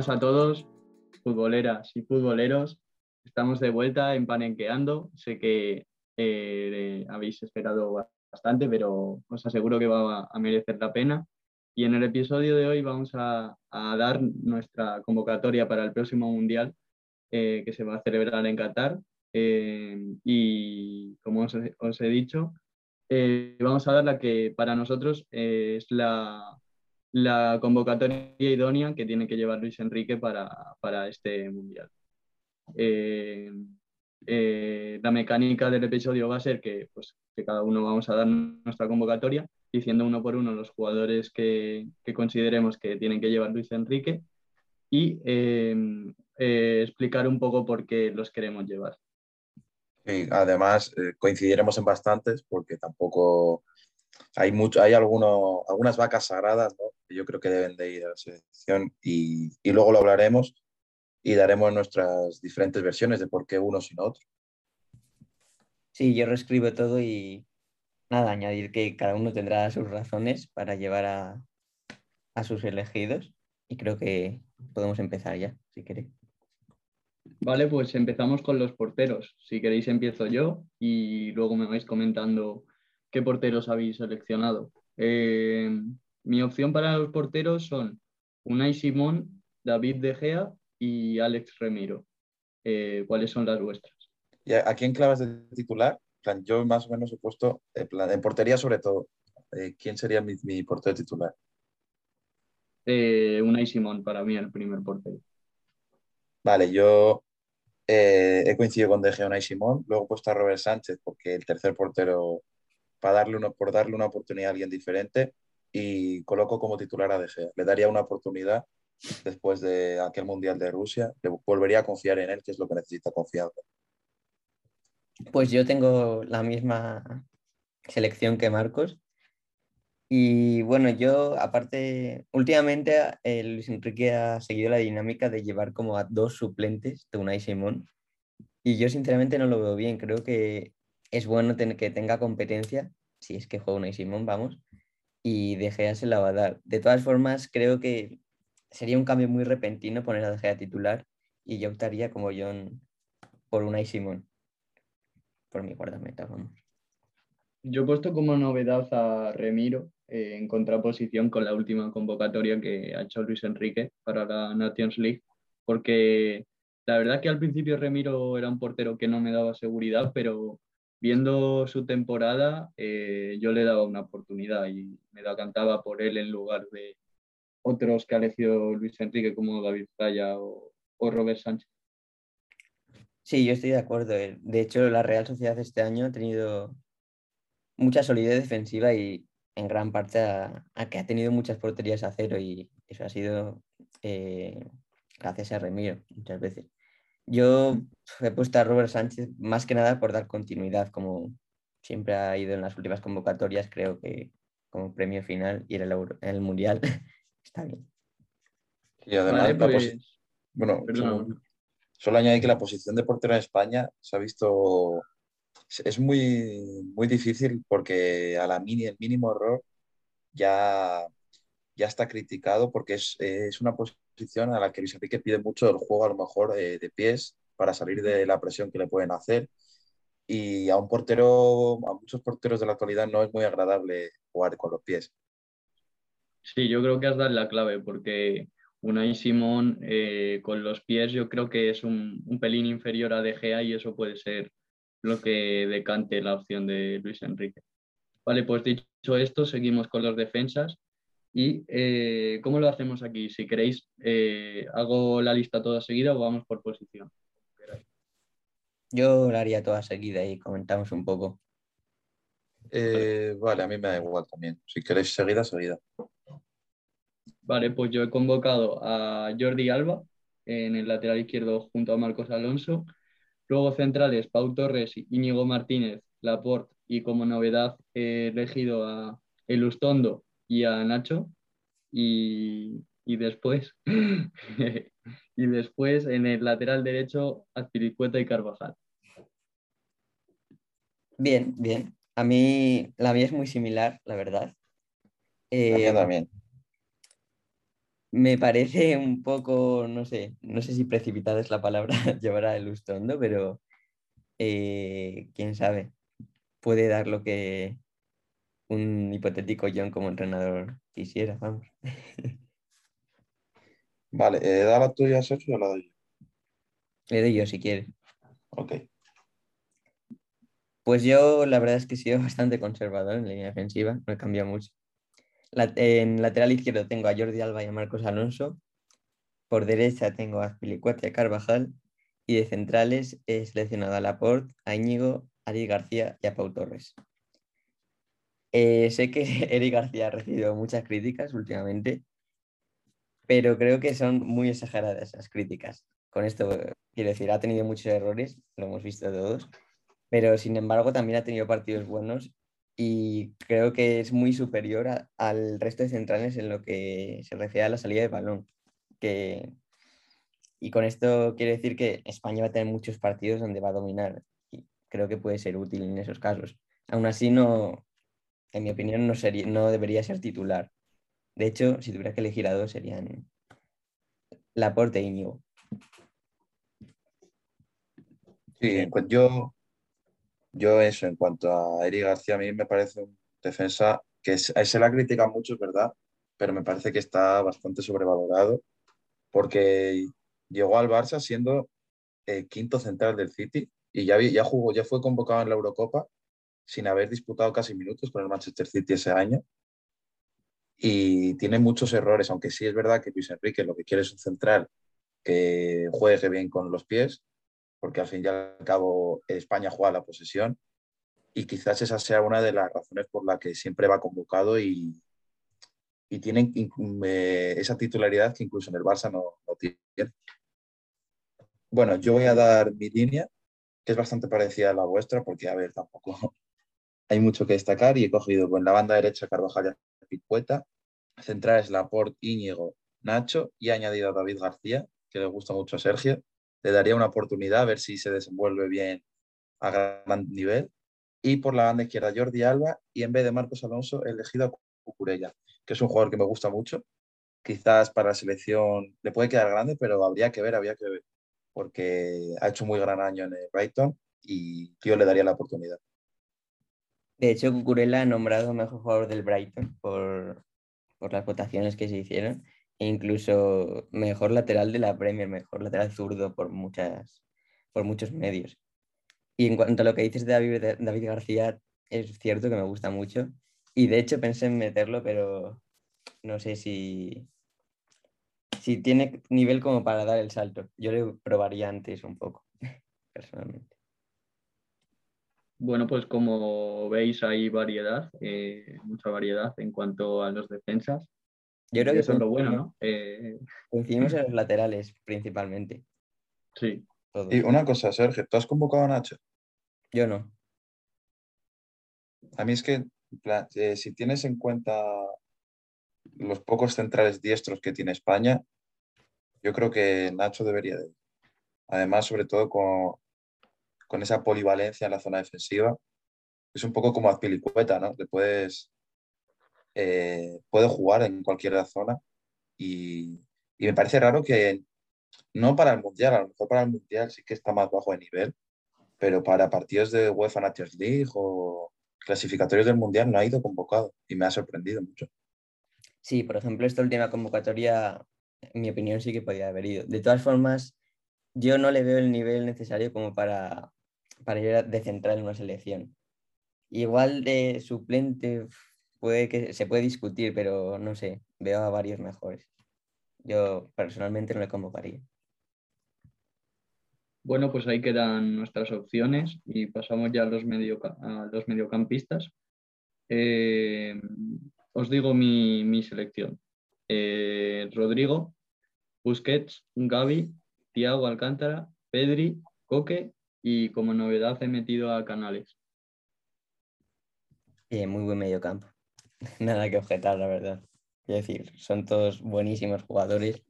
Buenas a todos, futboleras y futboleros. Estamos de vuelta en Panenqueando. Sé que eh, habéis esperado bastante, pero os aseguro que va a, merecer la pena. Y en el episodio de hoy vamos a, dar nuestra convocatoria para el próximo Mundial eh, que se va a celebrar en Qatar. Eh, y como os, he dicho, vamos a dar la que para nosotros es la, la convocatoria idónea que tiene que llevar Luis Enrique para, este mundial. Eh, eh, la mecánica del episodio va a ser que, pues, que cada uno vamos a dar nuestra convocatoria, diciendo uno por uno los jugadores que, consideremos que tienen que llevar Luis Enrique y eh, explicar un poco por qué los queremos llevar. además, coincidiremos en bastantes porque tampoco hay, mucho, hay alguno, algunas vacas sagradas que yo creo que deben de ir a la selección y, y, luego lo hablaremos y daremos nuestras diferentes versiones de por qué uno sin otro. Sí, yo reescribo todo y nada, añadir que cada uno tendrá sus razones para llevar a, a sus elegidos y creo que podemos empezar ya, si queréis. Vale, pues empezamos con los porteros. Si queréis empiezo yo y luego me vais comentando qué porteros habéis seleccionado. Eh, mi opción para los porteros son Unai Simón, David De Gea y Alex Remiro. Eh, ¿Cuáles son las vuestras? ¿Y a, quién clavas de titular? yo más o menos he puesto en, portería sobre todo. Eh, ¿Quién sería mi, portero titular? Unai Simón, para mí, el primer portero. Vale, yo he coincidido con De Gea, Unai Simón. Luego he puesto a Robert Sánchez porque el tercer portero para darle una, por darle una oportunidad a alguien diferente y coloco como titular a De Gea. Le daría una oportunidad después de aquel Mundial de Rusia. Le volvería a confiar en él, que es lo que necesita confianza. Pues yo tengo la misma selección que Marcos. Y bueno, yo aparte, últimamente eh, Luis Enrique ha seguido la dinámica de llevar como a dos suplentes de Unai Simón. Y yo sinceramente no lo veo bien. Creo que es bueno que tenga competencia, si es que juega una y Simón, vamos, y De Gea se la va a dar. De todas formas, creo que sería un cambio muy repentino poner a De Gea titular y yo optaría como John por una y Simón, por mi guardameta, vamos. Yo he puesto como novedad a Remiro eh, en contraposición con la última convocatoria que ha hecho Luis Enrique para la Nations League, porque la verdad que al principio Remiro era un portero que no me daba seguridad, pero viendo su temporada, eh, yo le daba una oportunidad y me la cantaba por él en lugar de otros que ha elegido Luis Enrique como David Zaya o, Robert Sánchez. Sí, yo estoy de acuerdo. Eh. De hecho, la Real Sociedad este año ha tenido mucha solidez defensiva y en gran parte a, que ha tenido muchas porterías a cero y eso ha sido eh, gracias a Remiro muchas veces. Yo he puesto a Robert Sánchez más que nada por dar continuidad, como siempre ha ido en las últimas convocatorias, creo que como premio final y en el, Mundial está bien. Y además, pues, bueno, solo, añadir que la posición de portero en España se ha visto, es muy, muy difícil porque a la mini, el mínimo error ya, ya está criticado porque es, es una posición a la que Luis Enrique pide mucho el juego a lo mejor eh, de pies para salir de la presión que le pueden hacer. Y a un portero, a muchos porteros de la actualidad no es muy agradable jugar con los pies. Sí, yo creo que has dado la clave porque Unai Simón eh, con los pies yo creo que es un, un, pelín inferior a De Gea y eso puede ser lo que decante la opción de Luis Enrique. Vale, pues dicho esto, seguimos con las defensas. ¿Y eh, cómo lo hacemos aquí? Si queréis, eh, hago la lista toda seguida o vamos por posición. Yo la haría toda seguida y comentamos un poco. Eh, vale, a mí me da igual también. Si queréis seguida, seguida. Vale, pues yo he convocado a Jordi Alba en el lateral izquierdo junto a Marcos Alonso. Luego centrales, Pau Torres, Íñigo Martínez, Laporte y como novedad he elegido a Elustondo y a Nacho. Y, después, y después en el lateral derecho, Azpilicueta y Carvajal. Bien, bien. A mí la mía es muy similar, la verdad. Eh, también. me parece un poco, no sé, no sé si precipitada es la palabra llevar a Lustondo, pero eh, quién sabe, puede dar lo que un hipotético John como entrenador quisiera, vamos. Vale, eh, ¿da la tuya, Sergio, o la doy yo? Le doy yo si quiere. Ok. Pues yo la verdad es que he sido bastante conservador en línea defensiva, no he cambiado mucho. en lateral izquierdo tengo a Jordi Alba y a Marcos Alonso. Por derecha tengo a Azpilicueta y a Carvajal. Y de centrales he seleccionado a Laporte, a Íñigo, a Ari García y a Pau Torres. Eh, sé que Eric García ha recibido muchas críticas últimamente, pero creo que son muy exageradas esas críticas. Con esto, quiero decir, ha tenido muchos errores, lo hemos visto todos, pero sin embargo también ha tenido partidos buenos y creo que es muy superior al resto de centrales en lo que se refiere a la salida de balón. Que, y con esto quiero decir que España va a tener muchos partidos donde va a dominar y creo que puede ser útil en esos casos. Aún así, no, en mi opinión, no, sería, no debería ser titular. De hecho, si tuviera que elegir a dos, serían Laporte e Íñigo. Sí, yo, yo eso, en cuanto a Eric García, a mí me parece un defensa que se la critica mucho, ¿verdad? Pero me parece que está bastante sobrevalorado porque llegó al Barça siendo el quinto central del City y ya, ya jugó, ya fue convocado en la Eurocopa sin haber disputado casi minutos con el Manchester City ese año. Y tiene muchos errores, aunque sí es verdad que Luis Enrique lo que quiere es un central que juegue bien con los pies, porque al fin y al cabo España juega la posesión y quizás esa sea una de las razones por la que siempre va convocado y, y tiene eh, esa titularidad que incluso en el Barça no, tiene. Bueno, yo voy a dar mi línea, que es bastante parecida a la vuestra, porque a ver, tampoco hay mucho que destacar y he cogido en la banda derecha Carvajal y Picueta, centrales Laporte, Íñigo, Nacho y he añadido a David García, que le gusta mucho a Sergio, le daría una oportunidad a ver si se desenvuelve bien a gran nivel. Y por la banda izquierda Jordi Alba y en vez de Marcos Alonso he elegido a Cucurella, que es un jugador que me gusta mucho. Quizás para la selección le puede quedar grande, pero habría que ver, habría que ver, porque ha hecho muy gran año en el Brighton y yo le daría la oportunidad. De hecho, Cucurella ha nombrado mejor jugador del Brighton por, por las votaciones que se hicieron e incluso mejor lateral de la Premier, mejor lateral zurdo por, muchas, por muchos medios. Y en cuanto a lo que dices de David, David García, es cierto que me gusta mucho. Y de hecho pensé en meterlo, pero no sé si, si tiene nivel como para dar el salto. Yo le probaría antes un poco, personalmente. Bueno, pues como veis hay variedad, eh, mucha variedad en cuanto a los defensas. Yo creo que eso es lo bueno, ¿no? Eh... Coincidimos en los laterales principalmente. Sí. Y una cosa, Sergio, ¿tú has convocado a Nacho? Yo no. A mí es que, eh, si tienes en cuenta los pocos centrales diestros que tiene España, yo creo que Nacho debería de. Además, sobre todo con, con esa polivalencia en la zona defensiva, es un poco como Azpilicueta, ¿no? Le puedes eh, jugar en cualquier zona y, me parece raro que no para el Mundial, a lo mejor para el Mundial sí que está más bajo de nivel, pero para partidos de UEFA Nations League o clasificatorios del Mundial no ha ido convocado y me ha sorprendido mucho. Sí, por ejemplo, esta última convocatoria, en mi opinión, sí que podía haber ido. De todas formas, yo no le veo el nivel necesario como para, para ir de central en una selección. Igual de suplente, puede que se puede discutir, pero no sé, veo a varios mejores. Yo personalmente no le convocaría. Bueno, pues ahí quedan nuestras opciones y pasamos ya a los, medio, a los mediocampistas. Eh, os digo mi, selección. Eh, Rodrigo, Busquets, Gaby, Thiago Alcántara, Pedri, Coque y como novedad he metido a Canales. Bien, muy buen mediocampo. nada que objetar, la verdad. Es decir, son todos buenísimos jugadores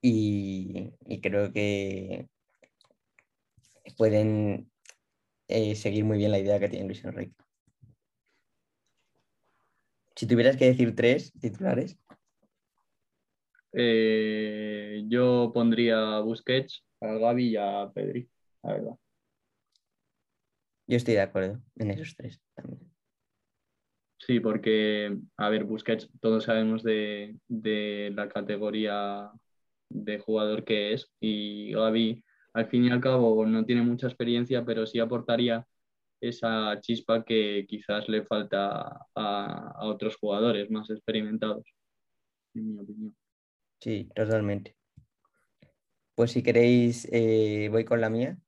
y, creo que pueden eh, seguir muy bien la idea que tiene Luis Enrique. Si tuvieras que decir tres titulares. eh, yo pondría a Busquets, a Gaby y a Pedri, la verdad. Yo estoy de acuerdo en esos tres también. Sí, porque, a ver, Busquets, todos sabemos de, de la categoría de jugador que es y Gaby, al fin y al cabo, no tiene mucha experiencia, pero sí aportaría esa chispa que quizás le falta a, otros jugadores más experimentados, en mi opinión. Sí, totalmente. Pues si queréis, eh, voy con la mía.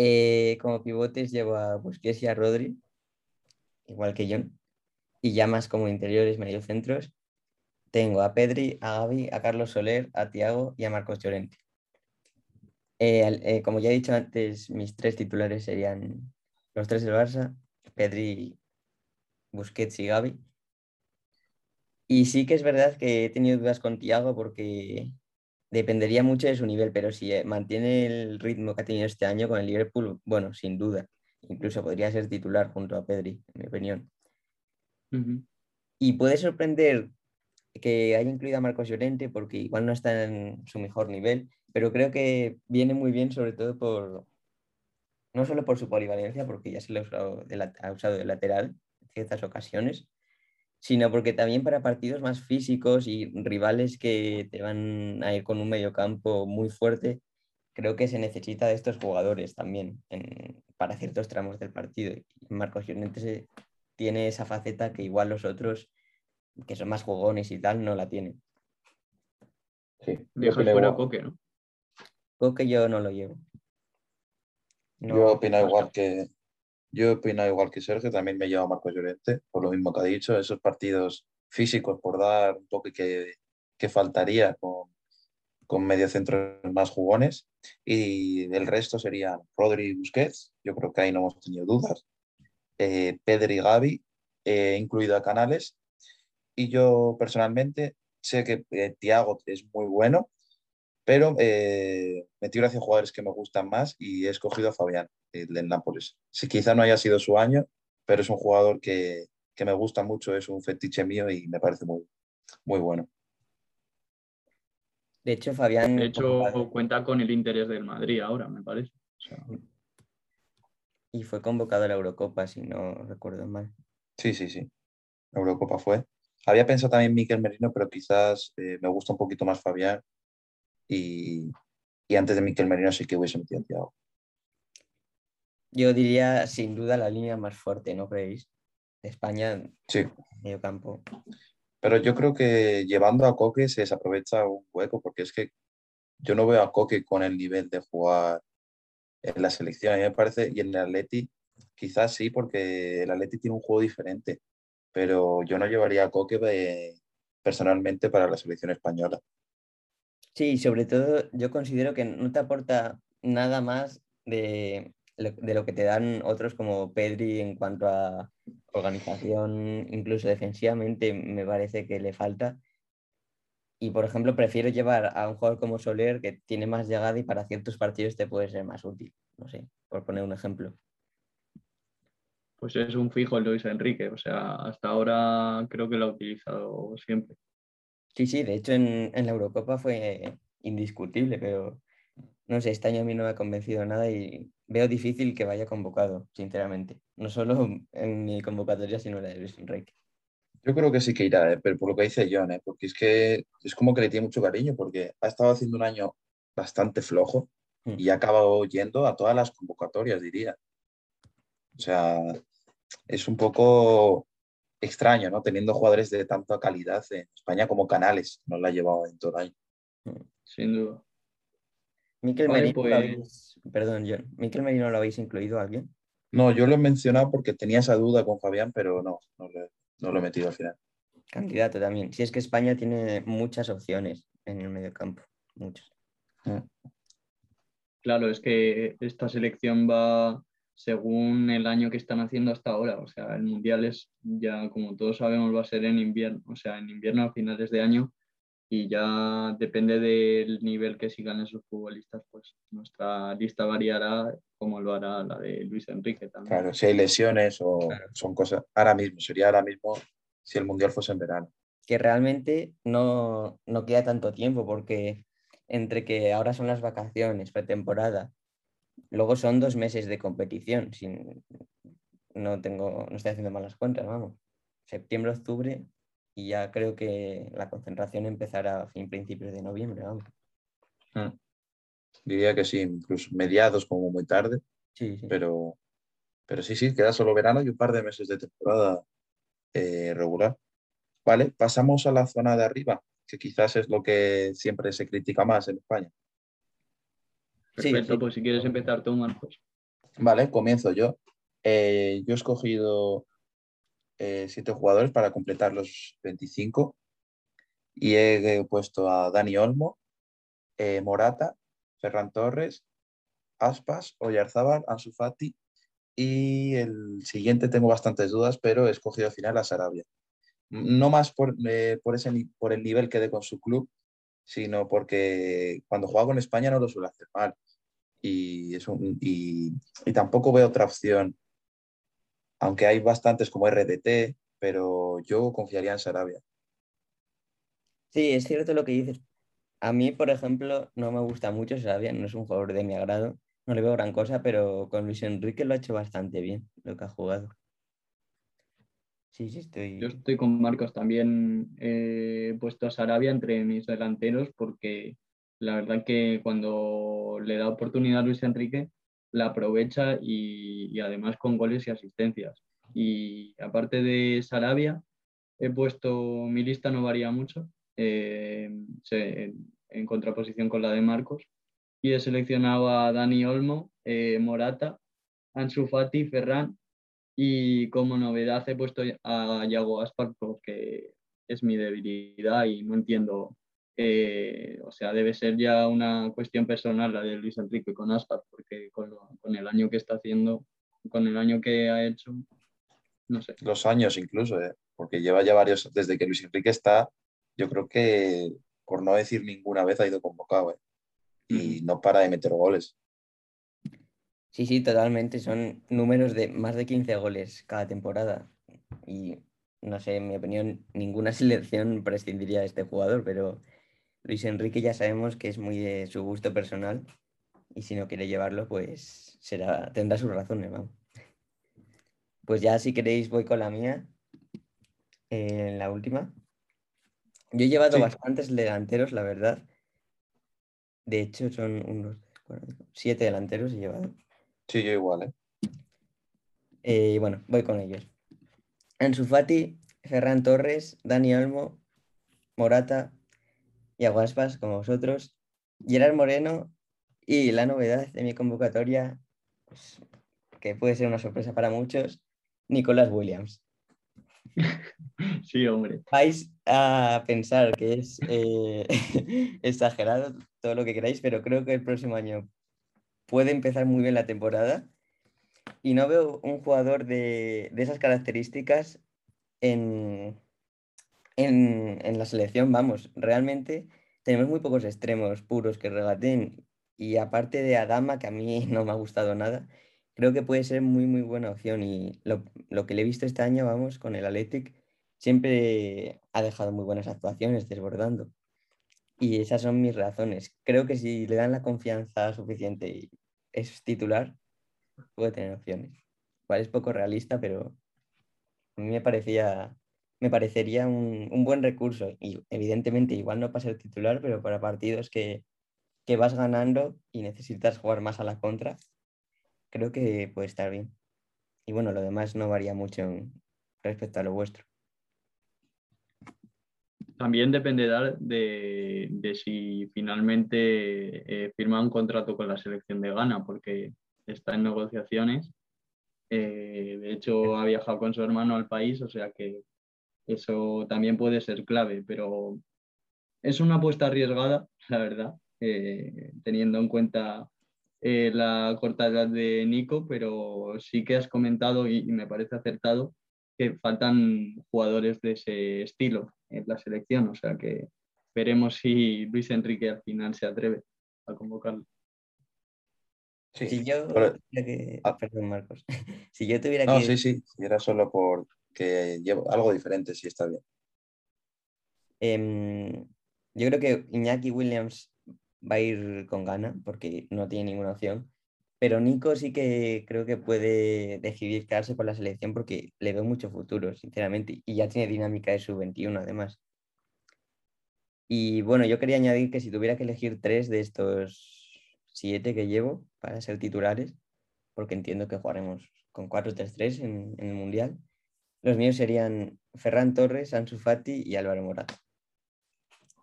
Eh, como pivotes llevo a Busquets y a Rodri, igual que John. Y ya más como interiores, mediocentros, tengo a Pedri, a Gaby, a Carlos Soler, a Tiago y a Marcos Llorente. Eh, eh, como ya he dicho antes, mis tres titulares serían los tres del Barça, Pedri, Busquets y Gaby. Y sí que es verdad que he tenido dudas con Tiago porque dependería mucho de su nivel, pero si eh, mantiene el ritmo que ha tenido este año con el Liverpool, bueno, sin duda, incluso podría ser titular junto a Pedri, en mi opinión. Y puede sorprender que haya incluido a Marcos Llorente porque igual no está en su mejor nivel, pero creo que viene muy bien sobre todo por, no solo por su polivalencia, porque ya se lo ha usado de, ha usado de lateral en ciertas ocasiones, sino porque también para partidos más físicos y rivales que te van a ir con un mediocampo muy fuerte, creo que se necesita de estos jugadores también para ciertos tramos del partido. Y Marcos Llorente tiene esa faceta que igual los otros que son más jugones y tal, no la tienen. Sí, yo fuera Coque, ¿no? Coque yo no lo llevo. yo opino igual que yo opino igual que Sergio, también me lleva Marco Llorente, por lo mismo que ha dicho, esos partidos físicos por dar un toque que, que faltaría con, con mediocentros más jugones. Y del resto serían Rodri y Busquets, yo creo que ahí no hemos tenido dudas, eh, Pedri y Gaby, eh, incluido a Canales. Y yo personalmente sé que eh, Tiago es muy bueno, pero eh, me tiro hacia jugadores que me gustan más y he escogido a Fabián, el del Nápoles. Si quizá no haya sido su año, pero es un jugador que, me gusta mucho, es un fetiche mío y me parece muy, muy bueno. De hecho, Fabián. De hecho, cuenta con el interés del Madrid ahora, me parece. Y fue convocado a la Eurocopa, si no recuerdo mal. Sí, sí, sí. La Eurocopa fue. Había pensado también Miquel Merino, pero quizás eh, me gusta un poquito más Fabián. Y, antes de Miquel Merino sí que hubiese metido a Thiago. Yo diría sin duda la línea más fuerte, ¿no creéis? De España, sí. medio campo. Pero yo creo que llevando a Coque se desaprovecha un hueco, porque es que yo no veo a Coque con el nivel de jugar en la selección. A mí me parece, y en el Atleti, quizás sí, porque el Atleti tiene un juego diferente pero yo no llevaría a Coque personalmente para la selección española. Sí, sobre todo yo considero que no te aporta nada más de, de lo que te dan otros como Pedri en cuanto a organización, incluso defensivamente me parece que le falta. Y por ejemplo, prefiero llevar a un jugador como Soler que tiene más llegada y para ciertos partidos te puede ser más útil. No sé, por poner un ejemplo pues es un fijo el Luis Enrique. O sea, hasta ahora creo que lo ha utilizado siempre. Sí, sí, de hecho en, la Eurocopa fue indiscutible, pero no sé, este año a mí no me ha convencido nada y veo difícil que vaya convocado, sinceramente. No solo en mi convocatoria, sino en la de Luis Enrique. Yo creo que sí que irá, ¿eh? pero por lo que dice John, ¿eh? porque es que es como que le tiene mucho cariño, porque ha estado haciendo un año bastante flojo mm. y ha acabado yendo a todas las convocatorias, diría. O sea, es un poco extraño, ¿no? Teniendo jugadores de tanta calidad en España como Canales, no la ha llevado en todo el año. Sin duda. Miquel Merino, pues perdón, John, ¿Miquel Merino lo habéis incluido a alguien? No, yo lo he mencionado porque tenía esa duda con Fabián, pero no, no, lo he metido al final. Candidato también. Si es que España tiene muchas opciones en el mediocampo, muchas. Mm. Claro, es que esta selección va según el año que están haciendo hasta ahora. O sea, el Mundial es ya, como todos sabemos, va a ser en invierno, o sea, en invierno a finales de año y ya depende del nivel que sigan esos futbolistas, pues nuestra lista variará como lo hará la de Luis Enrique también. Claro, si hay lesiones o son cosas, ahora mismo, sería ahora mismo si el Mundial fuese en verano. que realmente no, no queda tanto tiempo porque entre que ahora son las vacaciones, pretemporada, luego son dos meses de competición, sin, no, tengo, no estoy haciendo malas cuentas, vamos, septiembre, octubre y ya creo que la concentración empezará a fin principios de noviembre, vamos. Mm. Diría que sí, incluso mediados como muy tarde, sí, Pero, pero sí, sí, queda solo verano y un par de meses de temporada eh, regular. Vale, pasamos a la zona de arriba, que quizás es lo que siempre se critica más en España. Perfecto, pues si quieres empezar tú, Marcos. Vale, comienzo yo. Eh, yo he escogido eh, siete jugadores para completar los 25 y he puesto a Dani Olmo, eh, Morata, Ferran Torres, Aspas, Oyarzábal, Ansu Fati y el siguiente tengo bastantes dudas, pero he escogido al final a Sarabia. No más por, por, ese, por el nivel que dé con su club, sino porque cuando juega con España no lo suele hacer mal. Y, y, y tampoco veo otra opción aunque hay bastantes como RDT, pero yo confiaría en Sarabia. Sí, es cierto lo que dices. A mí, por ejemplo, no me gusta mucho Sarabia, no es un jugador de mi agrado, no le veo gran cosa, pero con Luis Enrique lo ha hecho bastante bien, lo que ha jugado. Sí, sí, estoy. Yo estoy con Marcos también. he puesto a Sarabia entre mis delanteros porque la verdad que cuando le da oportunidad a Luis Enrique, la aprovecha y, además con goles y asistencias. Y aparte de Sarabia, he puesto, mi lista no varía mucho, eh, en, contraposición con la de Marcos, y he seleccionado a Dani Olmo, eh, Morata, Ansu Fati, Ferran, y como novedad he puesto a Yago Aspar porque es mi debilidad y no entiendo eh, o sea, debe ser ya una cuestión personal la de Luis Enrique con Aspas, porque con, el año que está haciendo, con el año que ha hecho, no sé. Los años incluso, ¿eh? porque lleva ya varios, desde que Luis Enrique está, yo creo que, por no decir ninguna vez, ha ido convocado, ¿eh? y no para de meter goles. Sí, sí, totalmente. Son números de más de 15 goles cada temporada. Y no sé, en mi opinión, ninguna selección prescindiría de este jugador, pero Luis Enrique ya sabemos que es muy de su gusto personal y si no quiere llevarlo, pues será, tendrá sus razones, vamos. Pues ya si queréis voy con la mía, en eh, la última. Yo he llevado bastantes delanteros, la verdad. De hecho, son unos siete delanteros he llevado. Sí, yo igual, ¿eh? eh bueno, voy con ellos. Ansu Fati, Ferran Torres, Dani Olmo, Morata, y Aguaspas, como vosotros, Gerard Moreno y la novedad de mi convocatoria, pues, que puede ser una sorpresa para muchos, Nicolás Williams. Sí, hombre. Vais a pensar que es eh, exagerado todo lo que queráis, pero creo que el próximo año puede empezar muy bien la temporada y no veo un jugador de, de esas características en, en, la selección, vamos, realmente tenemos muy pocos extremos puros que regaten y aparte de Adama, que a mí no me ha gustado nada, creo que puede ser muy, muy buena opción y lo, que le he visto este año, vamos, con el Athletic, siempre ha dejado muy buenas actuaciones desbordando. Y esas son mis razones. Creo que si le dan la confianza suficiente y es titular, puede tener opciones. Igual es poco realista, pero a mí me parecía me parecería un, buen recurso. Y evidentemente igual no para ser titular, pero para partidos que, vas ganando y necesitas jugar más a la contra, creo que puede estar bien. Y bueno, lo demás no varía mucho respecto a lo vuestro. También dependerá de, de si finalmente eh, firma un contrato con la selección de Ghana, porque está en negociaciones. Eh, de hecho, ha viajado con su hermano al país, o sea que eso también puede ser clave, pero es una apuesta arriesgada, la verdad, eh, teniendo en cuenta eh, la corta edad de Nico, pero sí que has comentado y, me parece acertado que faltan jugadores de ese estilo en la selección, o sea que veremos si Luis Enrique al final se atreve a convocarlo. Si yo ah. Perdón, Marcos. si yo tuviera no, sí, sí, era solo por que llevo algo diferente, sí está bien. Em, yo creo que Iñaki Williams va a ir con gana porque no tiene ninguna opción. Pero Nico sí que creo que puede decidir quedarse con la selección porque le veo mucho futuro, sinceramente, y ya tiene dinámica de su 21 además. Y bueno, yo quería añadir que si tuviera que elegir tres de estos siete que llevo para ser titulares, porque entiendo que jugaremos con 4-3-3 en, en, el Mundial, los míos serían Ferran Torres, Ansu Fati y Álvaro Morata.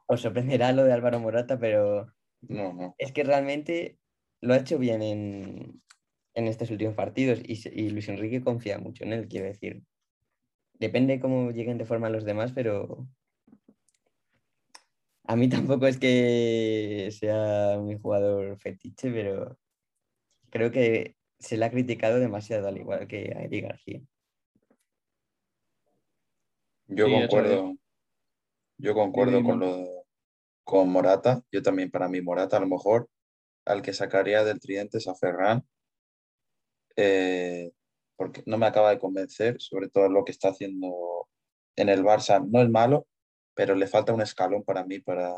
Os sorprenderá lo de Álvaro Morata, pero no, no. es que realmente lo ha hecho bien en, estos últimos partidos y, Luis Enrique confía mucho en él, quiero decir. Depende cómo lleguen de forma los demás, pero a mí tampoco es que sea un jugador fetiche, pero creo que se le ha criticado demasiado, al igual que a Eric García. Yo concuerdo. Yo concuerdo con lo con Morata. Yo también, para mí, Morata a lo mejor al que sacaría del tridente es a Ferran, eh, porque no me acaba de convencer, sobre todo lo que está haciendo en el Barça. No es malo, pero le falta un escalón para mí para,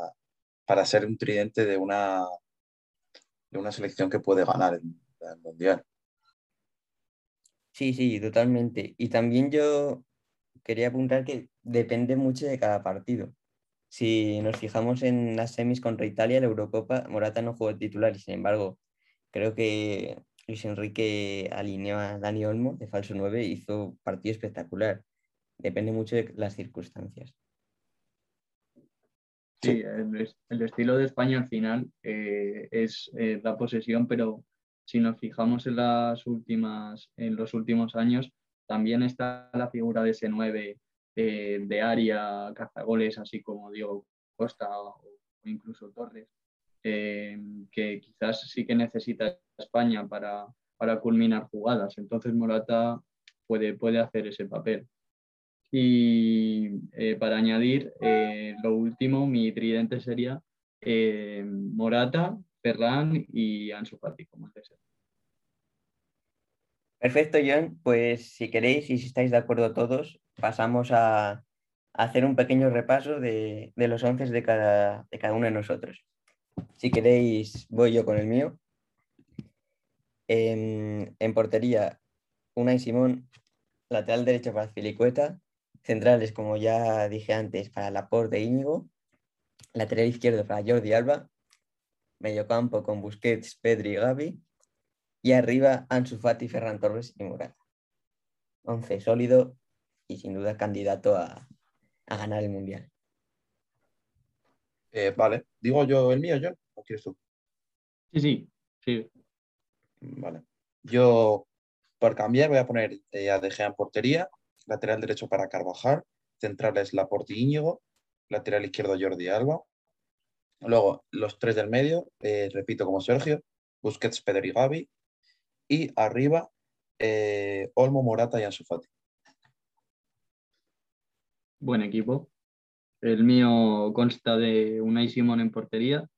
para ser un tridente de una, de una selección que puede ganar el, el Mundial. Sí, sí, totalmente. Y también yo quería apuntar que depende mucho de cada partido. Si nos fijamos en las semis contra Italia, la Eurocopa, Morata no jugó titular y sin embargo creo que Luis Enrique alineó a Dani Olmo de falso 9 y hizo partido espectacular. Depende mucho de las circunstancias. Sí, el, estilo de España al final eh, es eh, la posesión, pero si nos fijamos en las últimas, en los últimos años, también está la figura de ese 9 eh, de área, cazagoles, así como Diego Costa o, incluso Torres, eh, que quizás sí que necesita España para, para culminar jugadas. Entonces Morata puede, puede hacer ese papel. Y eh, para añadir, lo último, mi tridente sería Morata, Ferran y Ansu Fati, como Perfecto, John. Pues si queréis y si estáis de acuerdo todos, pasamos a, hacer un pequeño repaso de, los once de cada, de cada uno de nosotros. Si queréis, voy yo con el mío. En, portería, Unai Simón, lateral derecho para Filicueta, centrales, como ya dije antes, para Laporte e Íñigo, lateral izquierdo para Jordi Alba, mediocampo con Busquets, Pedri y Gavi, y arriba Ansu Fati, Ferran Torres y Morata. Once sólido y sin duda candidato a, ganar el Mundial. Eh, vale, digo yo el mío, John, ¿o quieres tú? Sí, sí, sí. Vale. Yo, por cambiar, voy a poner eh, a De Gea en portería, lateral derecho para Carvajal, centrales Laporte y Íñigo, lateral izquierdo Jordi Alba. Luego, los tres del medio, eh, repito como Sergio, Busquets, Pedro y Gavi. Y arriba, Olmo, Morata y Ansu Fati buen equipo. El mío consta de Unai Simón en portería,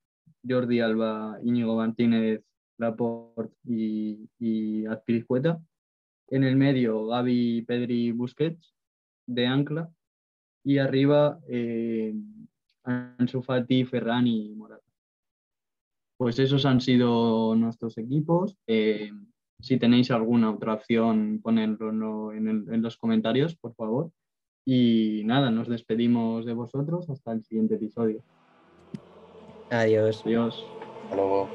Jordi Alba, Íñigo Martínez, Laporte y, y Azpilicueta. En el medio, Gaby, Pedri, Busquets, de ancla. Y arriba, eh, Ansu Fati, Ferran y Morata. Pues esos han sido nuestros equipos. Eh, si tenéis alguna otra opción, ponedlo en los comentarios, por favor. Y nada, nos despedimos de vosotros hasta el siguiente episodio. Adiós. Adiós. Hasta luego.